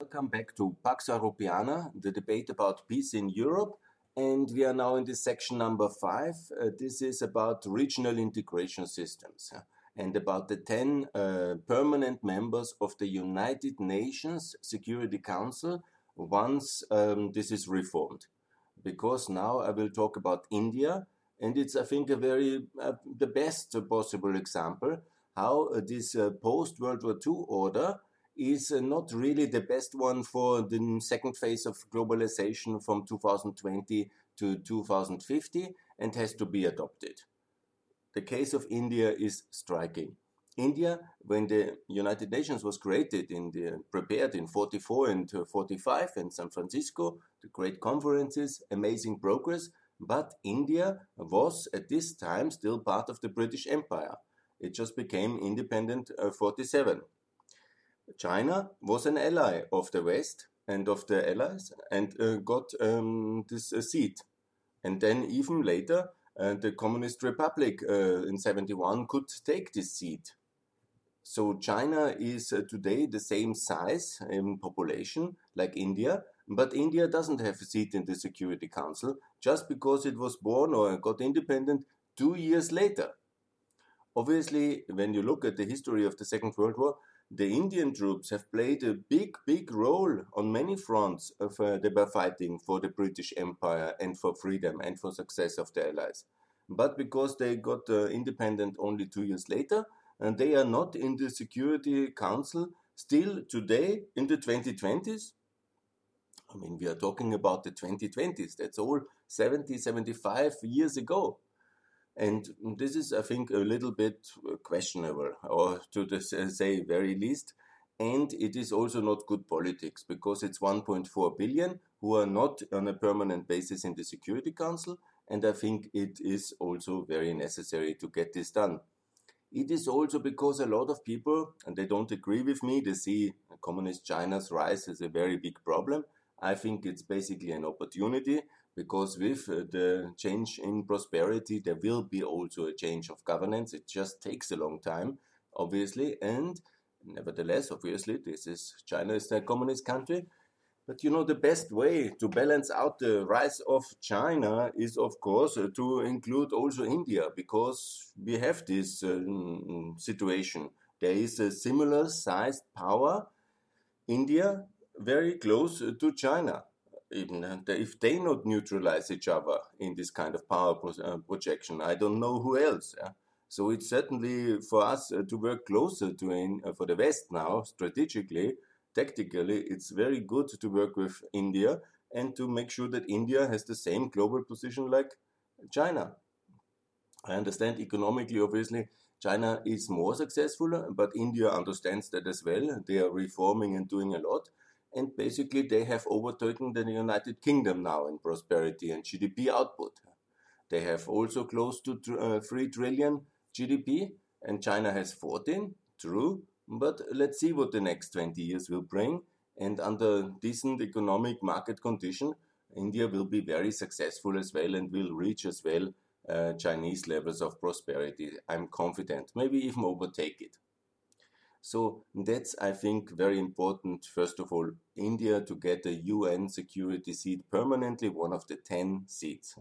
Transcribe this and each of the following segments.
Welcome back to Pax Europiana, the debate about peace in Europe. And we are now in this section number five. Uh, this is about regional integration systems and about the 10 uh, permanent members of the United Nations Security Council once um, this is reformed. Because now I will talk about India, and it's, I think, a very, uh, the best possible example how uh, this uh, post World War II order is uh, not really the best one for the second phase of globalization from 2020 to 2050 and has to be adopted. The case of India is striking. India, when the United Nations was created in the prepared in 44 and 45 in San Francisco, the great conferences, amazing progress, but India was at this time still part of the British Empire. It just became independent uh, 47. China was an ally of the West and of the Allies and uh, got um, this uh, seat. And then even later, uh, the Communist Republic uh, in 71 could take this seat. So China is uh, today the same size in population like India, but India doesn't have a seat in the Security Council just because it was born or got independent two years later. Obviously, when you look at the history of the Second World War, the Indian troops have played a big, big role on many fronts of uh, they were fighting for the British Empire and for freedom and for success of the Allies. But because they got uh, independent only two years later, and they are not in the Security Council still today in the 2020s. I mean, we are talking about the 2020s. That's all 70, 75 years ago. And this is, I think, a little bit uh, questionable, or to say very least. And it is also not good politics because it's 1.4 billion who are not on a permanent basis in the Security Council. And I think it is also very necessary to get this done. It is also because a lot of people, and they don't agree with me, they see communist China's rise as a very big problem. I think it's basically an opportunity because with uh, the change in prosperity, there will be also a change of governance. It just takes a long time, obviously, and nevertheless, obviously, this is China is a communist country. But you know, the best way to balance out the rise of China is, of course, uh, to include also India, because we have this uh, situation. There is a similar sized power, India, very close to China even if they not neutralize each other in this kind of power pro uh, projection, I don't know who else. Yeah? So it's certainly for us uh, to work closer to in, uh, for the West now, strategically, tactically, it's very good to work with India and to make sure that India has the same global position like China. I understand economically, obviously, China is more successful, but India understands that as well. They are reforming and doing a lot and basically they have overtaken the United Kingdom now in prosperity and GDP output. They have also close to uh, 3 trillion GDP, and China has 14, true, but let's see what the next 20 years will bring. And under decent economic market condition, India will be very successful as well and will reach as well uh, Chinese levels of prosperity. I'm confident, maybe even overtake it. So that's, I think, very important. First of all, India to get a UN security seat permanently, one of the 10 seats.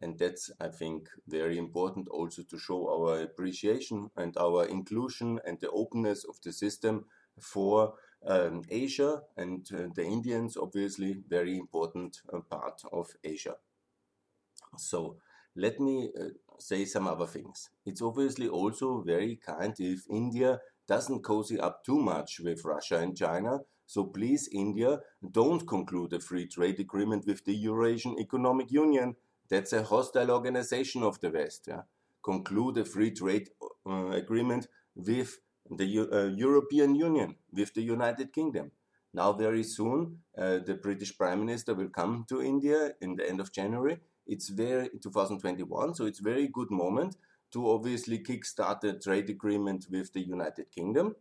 And that's, I think, very important also to show our appreciation and our inclusion and the openness of the system for um, Asia and uh, the Indians, obviously, very important uh, part of Asia. So let me uh, say some other things. It's obviously also very kind if India doesn't cozy up too much with Russia and China. So please, India, don't conclude a free trade agreement with the Eurasian Economic Union. That's a hostile organization of the West. Yeah? Conclude a free trade uh, agreement with the uh, European Union, with the United Kingdom. Now, very soon, uh, the British Prime Minister will come to India in the end of January. It's very 2021, so it's very good moment to obviously kickstart a trade agreement with the United Kingdom.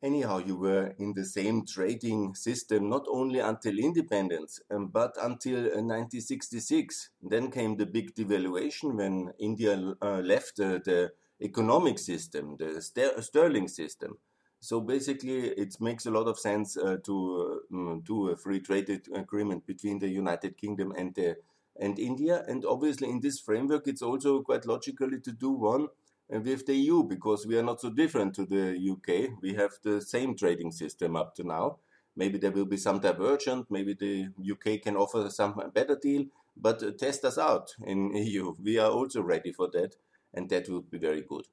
Anyhow, you were in the same trading system not only until independence, um, but until uh, 1966. Then came the big devaluation when India uh, left uh, the economic system, the ster sterling system. So basically, it makes a lot of sense uh, to uh, do a free trade agreement between the United Kingdom and the and India. And obviously, in this framework, it's also quite logically to do one uh, with the EU because we are not so different to the UK. We have the same trading system up to now. Maybe there will be some divergent. Maybe the UK can offer some better deal. But uh, test us out in EU. We are also ready for that, and that would be very good.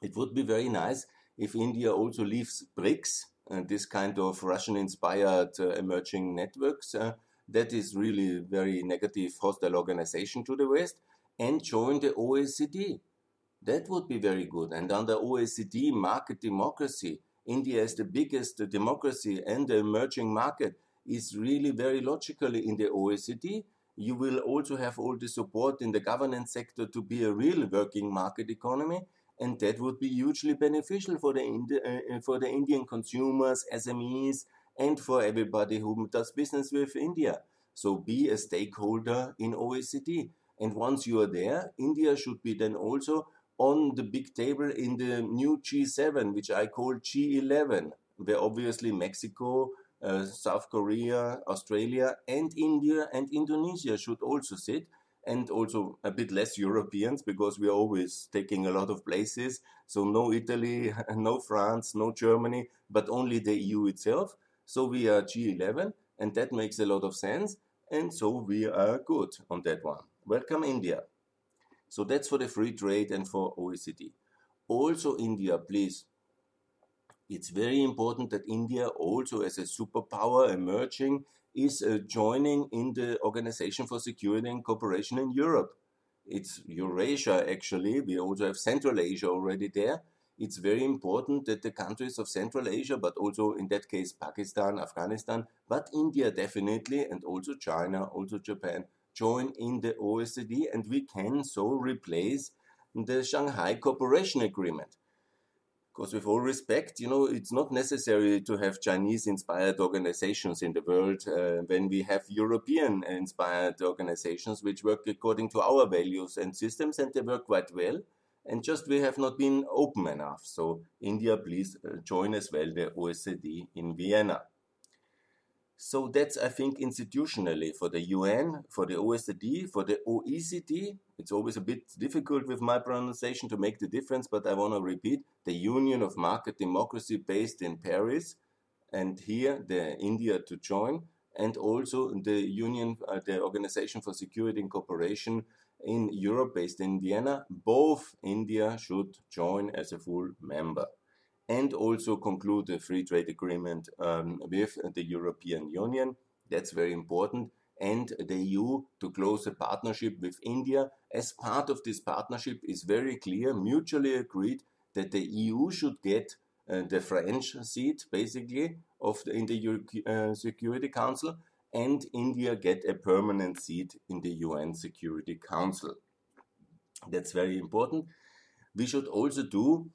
It would be very nice if India also leaves BRICS, uh, this kind of Russian-inspired uh, emerging networks, uh, that is really very negative hostile organization to the West, and join the OECD. That would be very good. And under OECD market democracy, India is the biggest democracy and the emerging market is really very logically in the OECD. You will also have all the support in the governance sector to be a real working market economy and that would be hugely beneficial for the Indi- uh, uh for the Indian consumers, SMEs, and for everybody who does business with India. So be a stakeholder in OECD. And once you are there, India should be then also on the big table in the new G7, which I call G11, where obviously Mexico, uh, South Korea, Australia, and India and Indonesia should also sit and also a bit less Europeans because we are always taking a lot of places. So no Italy, no France, no Germany, but only the EU itself. So we are G11 and that makes a lot of sense. And so we are good on that one. Welcome India. So that's for the free trade and for OECD. Also India, please. It's very important that India also as a superpower emerging is uh, joining in the Organization for Security and Cooperation in Europe. It's Eurasia, actually. We also have Central Asia already there. It's very important that the countries of Central Asia, but also in that case Pakistan, Afghanistan, but India definitely, and also China, also Japan, join in the OSCE, and we can so replace the Shanghai Cooperation Agreement because with all respect, you know, it's not necessary to have Chinese-inspired organizations in the world uh, when we have European-inspired organizations which work according to our values and systems, and they work quite well. And just we have not been open enough. So India, please uh, join as well the OECD in Vienna. So that's, I think, institutionally for the UN, for the OSCE, for the OSCE. It's always a bit difficult with my pronunciation to make the difference, but I want to repeat the Union of Market Democracy based in Paris, and here the India to join, and also the Union, uh, the Organization for Security and Cooperation in Europe based in Vienna. Both India should join as a full member and also conclude a free trade agreement um, with the European Union. That's very important. And the EU to close a partnership with India. As part of this partnership is very clear, mutually agreed that the EU should get uh, the French seat, basically, of the, in the Euro uh, Security Council, and India get a permanent seat in the UN Security Council. That's very important. We should also do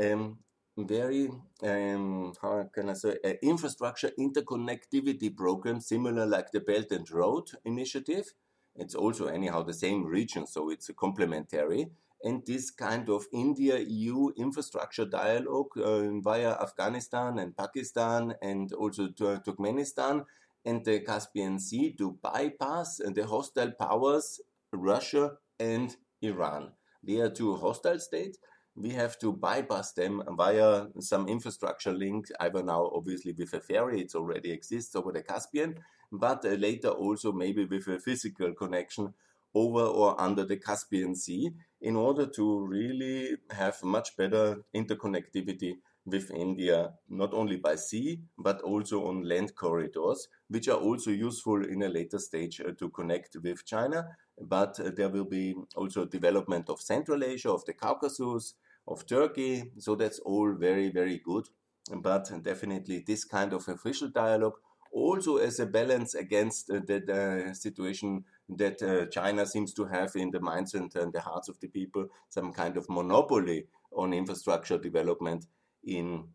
um, very um, how can I say uh, infrastructure interconnectivity program similar like the Belt and Road Initiative. It's also anyhow the same region, so it's a complementary. And this kind of India-EU infrastructure dialogue uh, via Afghanistan and Pakistan and also Turkmenistan and the Caspian Sea to bypass the hostile powers Russia and Iran. They are two hostile states we have to bypass them via some infrastructure link, either now obviously with a ferry, it already exists over the Caspian, but uh, later also maybe with a physical connection over or under the Caspian Sea in order to really have much better interconnectivity with India, not only by sea, but also on land corridors, which are also useful in a later stage uh, to connect with China. But uh, there will be also development of Central Asia, of the Caucasus, of Turkey. So that's all very, very good. But definitely this kind of official dialogue also as a balance against uh, the, the, situation that uh, China seems to have in the minds and, and, the hearts of the people, some kind of monopoly on infrastructure development in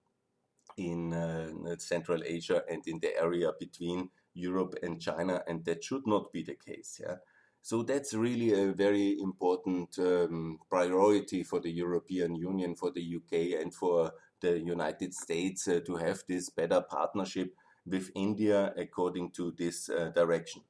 in uh, Central Asia and in the area between Europe and China, and that should not be the case. Yeah. So that's really a very important um, priority for the European Union, for the UK, and for the United States uh, to have this better partnership with India according to this uh, direction.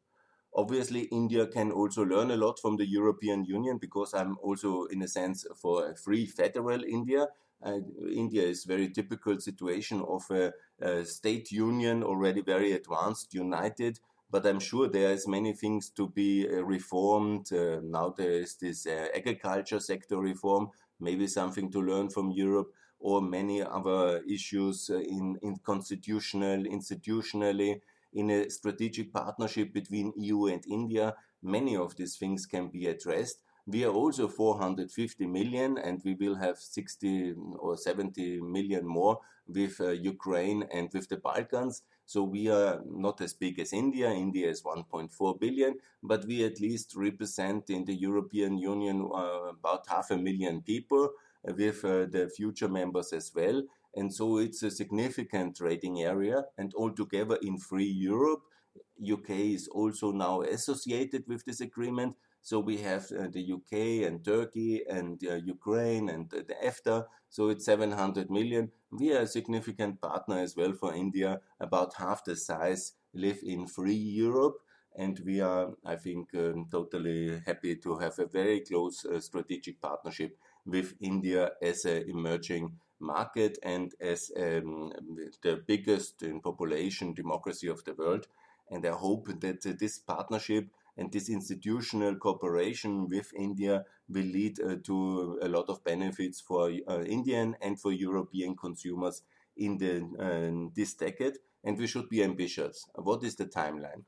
Obviously, India can also learn a lot from the European Union because I'm also, in a sense, for a free federal India. India is very typical situation of a, a, state union already very advanced, united. But I'm sure there is many things to be uh, reformed. Uh, now there is this uh, agriculture sector reform, maybe something to learn from Europe, or many other issues uh, in, in constitutional, institutionally in a strategic partnership between EU and India, many of these things can be addressed. We are also 450 million, and we will have 60 or 70 million more with uh, Ukraine and with the Balkans. So we are not as big as India. India is 1.4 billion, but we at least represent in the European Union uh, about half a million people with uh, the future members as well. And so it's a significant trading area. And altogether in free Europe, UK is also now associated with this agreement. So we have uh, the UK and Turkey and uh, Ukraine and uh, the EFTA. So it's 700 million. We are a significant partner as well for India. About half the size live in free Europe. And we are, I think, um, totally happy to have a very close uh, strategic partnership with India as an emerging market and as um, the biggest in population democracy of the world. And I hope that uh, this partnership and this institutional cooperation with India will lead uh, to a lot of benefits for uh, Indian and for European consumers in the, uh, this decade. And we should be ambitious. What is the timeline?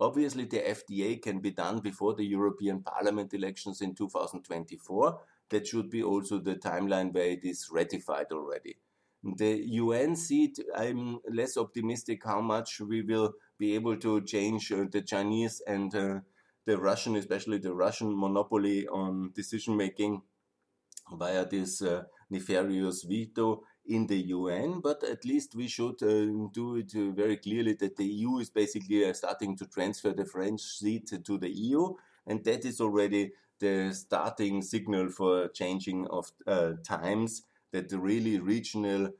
Obviously, the FTA can be done before the European Parliament elections in 2024 that should be also the timeline where it is ratified already. The UN seat, I'm less optimistic how much we will be able to change uh, the Chinese and uh, the Russian, especially the Russian monopoly on decision making via this uh, nefarious veto in the UN, but at least we should uh, do it uh, very clearly that the EU is basically uh, starting to transfer the French seat to the EU, and that is already the starting signal for changing of times that the really regional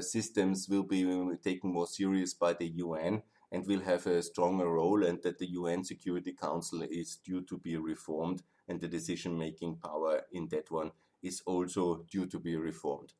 systems will be taken more serious by the UN and will have a stronger role and that the UN Security Council is due to be reformed and the decision making power in that one is also due to be reformed.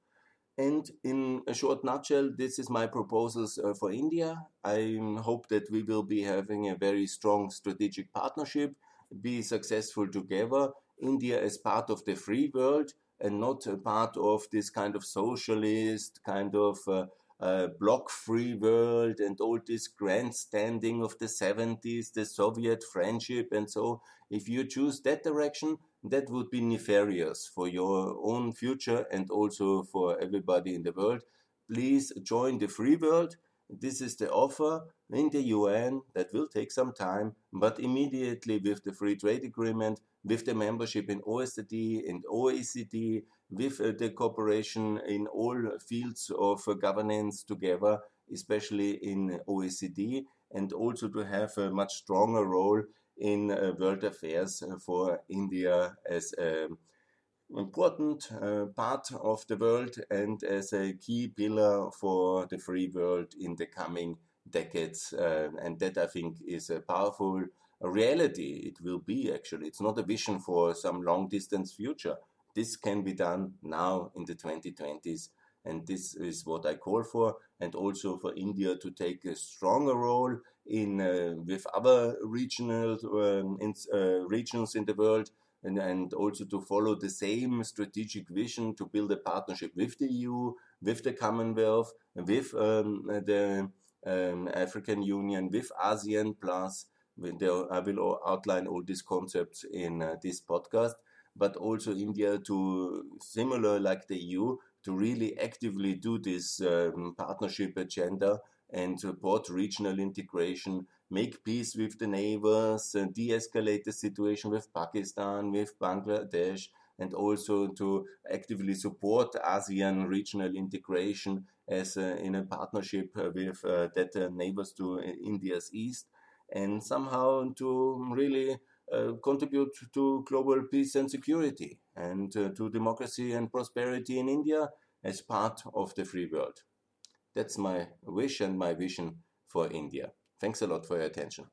And in a short nutshell, this is my proposals uh, for India. I hope that we will be having a very strong strategic partnership be successful together. India as part of the free world and not a part of this kind of socialist kind of uh, uh, block free world and all this grandstanding of the 70s, the Soviet friendship, and so. If you choose that direction, that would be nefarious for your own future and also for everybody in the world. Please join the free world this is the offer in the UN that will take some time, but immediately with the free trade agreement, with the membership in OECD and OSCE, with uh, the cooperation in all fields of uh, governance together, especially in OECD, and also to have a much stronger role in uh, world affairs for India as a important uh, part of the world and as a key pillar for the free world in the coming decades. Uh, and that I think is a powerful reality. It will be actually. It's not a vision for some long distance future. This can be done now in the 2020s. And this is what I call for, and also for India to take a stronger role in uh, with other regional um, in, uh, regions in the world and, and also to follow the same strategic vision to build a partnership with the EU, with the Commonwealth, with um, the um, African Union, with ASEAN Plus. I will outline all these concepts in uh, this podcast, but also India to similar like the EU to really actively do this um, partnership agenda and support regional integration make peace with the neighbors, uh, de escalate the situation with Pakistan, with Bangladesh, and also to actively support ASEAN regional integration as uh, in a partnership uh, with uh, that uh, neighbors to uh, India's east, and somehow to really contribute to global peace and security and to democracy and prosperity in India as part of the free world. That's my wish and my vision for India. Thanks a lot for your attention.